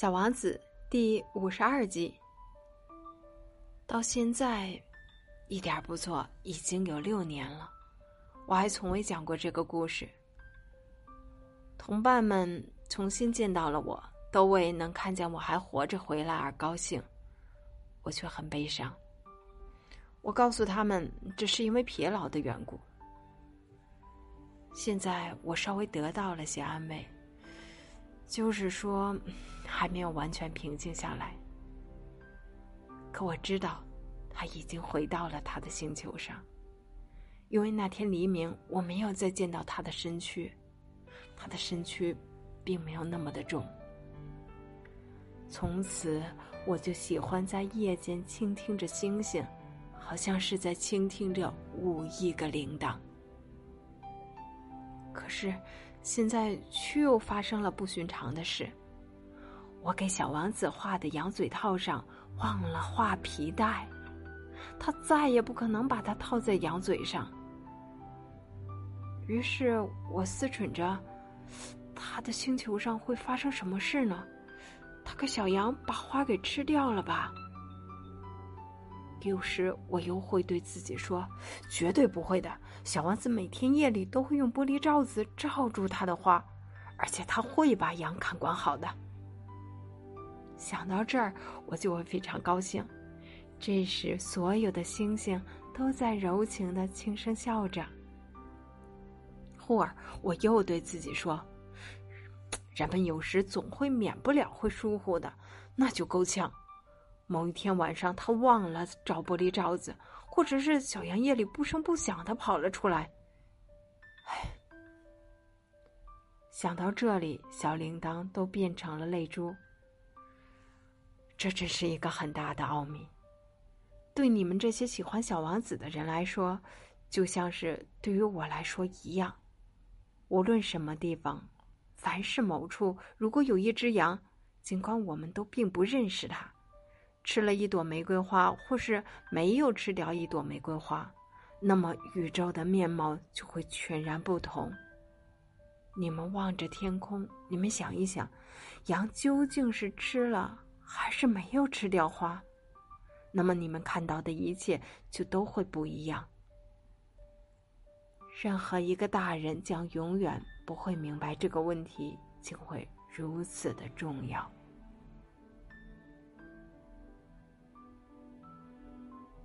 小王子第五十二集。到现在，一点不错，已经有六年了，我还从未讲过这个故事。同伴们重新见到了我，都为能看见我还活着回来而高兴，我却很悲伤。我告诉他们，这是因为疲劳的缘故。现在我稍微得到了些安慰，就是说，还没有完全平静下来。可我知道，他已经回到了他的星球上，因为那天黎明我没有再见到他的身躯，他的身躯并没有那么的重。从此，我就喜欢在夜间倾听着星星。好像是在倾听着五亿个铃铛，可是现在却又发生了不寻常的事。我给小王子画的羊嘴套上忘了画皮带，他再也不可能把它套在羊嘴上。于是我思忖着，他的星球上会发生什么事呢？他个小羊把花给吃掉了吧？有时我又会对自己说：“绝对不会的，小王子每天夜里都会用玻璃罩子罩住他的花，而且他会把羊看管好的。”想到这儿，我就会非常高兴。这时，所有的星星都在柔情的轻声笑着。忽而，我又对自己说：“人们有时总会免不了会疏忽的，那就够呛。”某一天晚上，他忘了找玻璃罩子，或者是小羊夜里不声不响的跑了出来。唉，想到这里，小铃铛都变成了泪珠。这真是一个很大的奥秘，对你们这些喜欢小王子的人来说，就像是对于我来说一样。无论什么地方，凡是某处，如果有一只羊，尽管我们都并不认识它。吃了一朵玫瑰花，或是没有吃掉一朵玫瑰花，那么宇宙的面貌就会全然不同。你们望着天空，你们想一想，羊究竟是吃了还是没有吃掉花？那么你们看到的一切就都会不一样。任何一个大人将永远不会明白这个问题，竟会如此的重要。